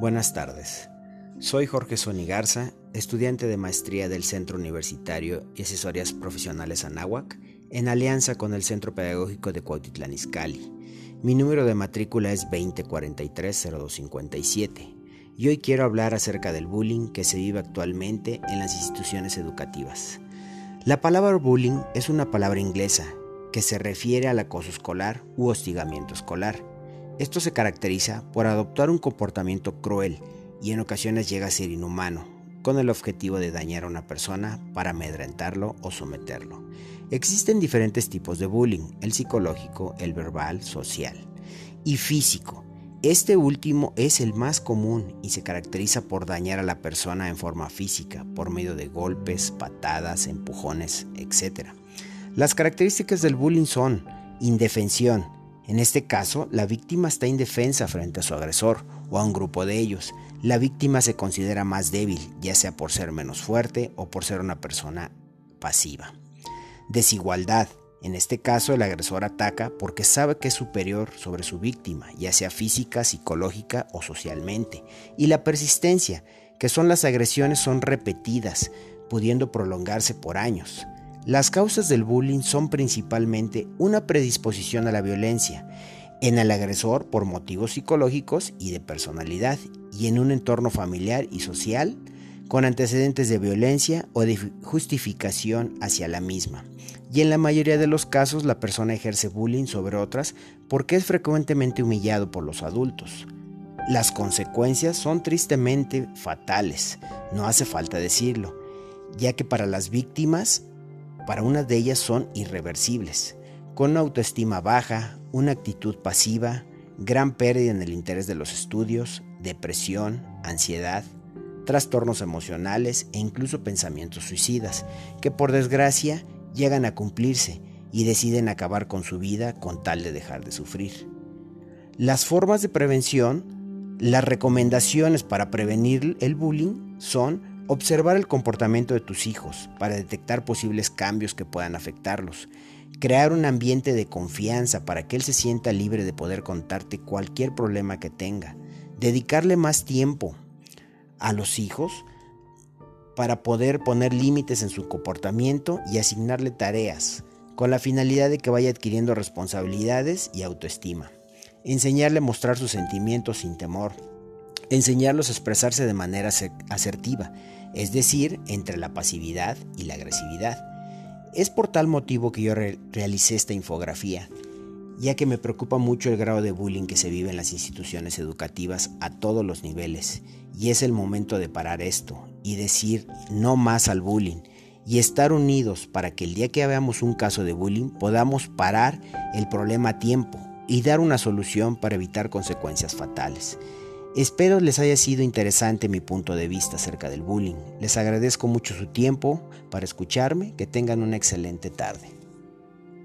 Buenas tardes. Soy Jorge Sonigarza, estudiante de maestría del Centro Universitario y Asesorías Profesionales Anáhuac, en alianza con el Centro Pedagógico de Cuautitlán Izcalli. Mi número de matrícula es 2043-0257 y hoy quiero hablar acerca del bullying que se vive actualmente en las instituciones educativas. La palabra bullying es una palabra inglesa que se refiere al acoso escolar u hostigamiento escolar. Esto se caracteriza por adoptar un comportamiento cruel y en ocasiones llega a ser inhumano, con el objetivo de dañar a una persona para amedrentarlo o someterlo. Existen diferentes tipos de bullying, el psicológico, el verbal, social y físico. Este último es el más común y se caracteriza por dañar a la persona en forma física, por medio de golpes, patadas, empujones, etc. Las características del bullying son indefensión. En este caso, la víctima está indefensa frente a su agresor o a un grupo de ellos. La víctima se considera más débil, ya sea por ser menos fuerte o por ser una persona pasiva. Desigualdad. En este caso, el agresor ataca porque sabe que es superior sobre su víctima, ya sea física, psicológica o socialmente. Y la persistencia, que son las agresiones son repetidas, pudiendo prolongarse por años. Las causas del bullying son principalmente una predisposición a la violencia, en el agresor por motivos psicológicos y de personalidad, y en un entorno familiar y social con antecedentes de violencia o de justificación hacia la misma. Y en la mayoría de los casos la persona ejerce bullying sobre otras porque es frecuentemente humillado por los adultos. Las consecuencias son tristemente fatales, no hace falta decirlo, ya que para las víctimas, para una de ellas son irreversibles, con una autoestima baja, una actitud pasiva, gran pérdida en el interés de los estudios, depresión, ansiedad, trastornos emocionales e incluso pensamientos suicidas, que por desgracia llegan a cumplirse y deciden acabar con su vida con tal de dejar de sufrir. Las formas de prevención, las recomendaciones para prevenir el bullying son observar el comportamiento de tus hijos para detectar posibles cambios que puedan afectarlos, crear un ambiente de confianza para que él se sienta libre de poder contarte cualquier problema que tenga, dedicarle más tiempo a los hijos para poder poner límites en su comportamiento y asignarle tareas, con la finalidad de que vaya adquiriendo responsabilidades y autoestima. Enseñarle a mostrar sus sentimientos sin temor. Enseñarlos a expresarse de manera asertiva, es decir, entre la pasividad y la agresividad. Es por tal motivo que yo realicé esta infografía, ya que me preocupa mucho el grado de bullying que se vive en las instituciones educativas a todos los niveles, y es el momento de parar esto y decir no más al bullying y estar unidos para que el día que veamos un caso de bullying podamos parar el problema a tiempo y dar una solución para evitar consecuencias fatales. Espero les haya sido interesante mi punto de vista acerca del bullying. Les agradezco mucho su tiempo para escucharme. Que tengan una excelente tarde.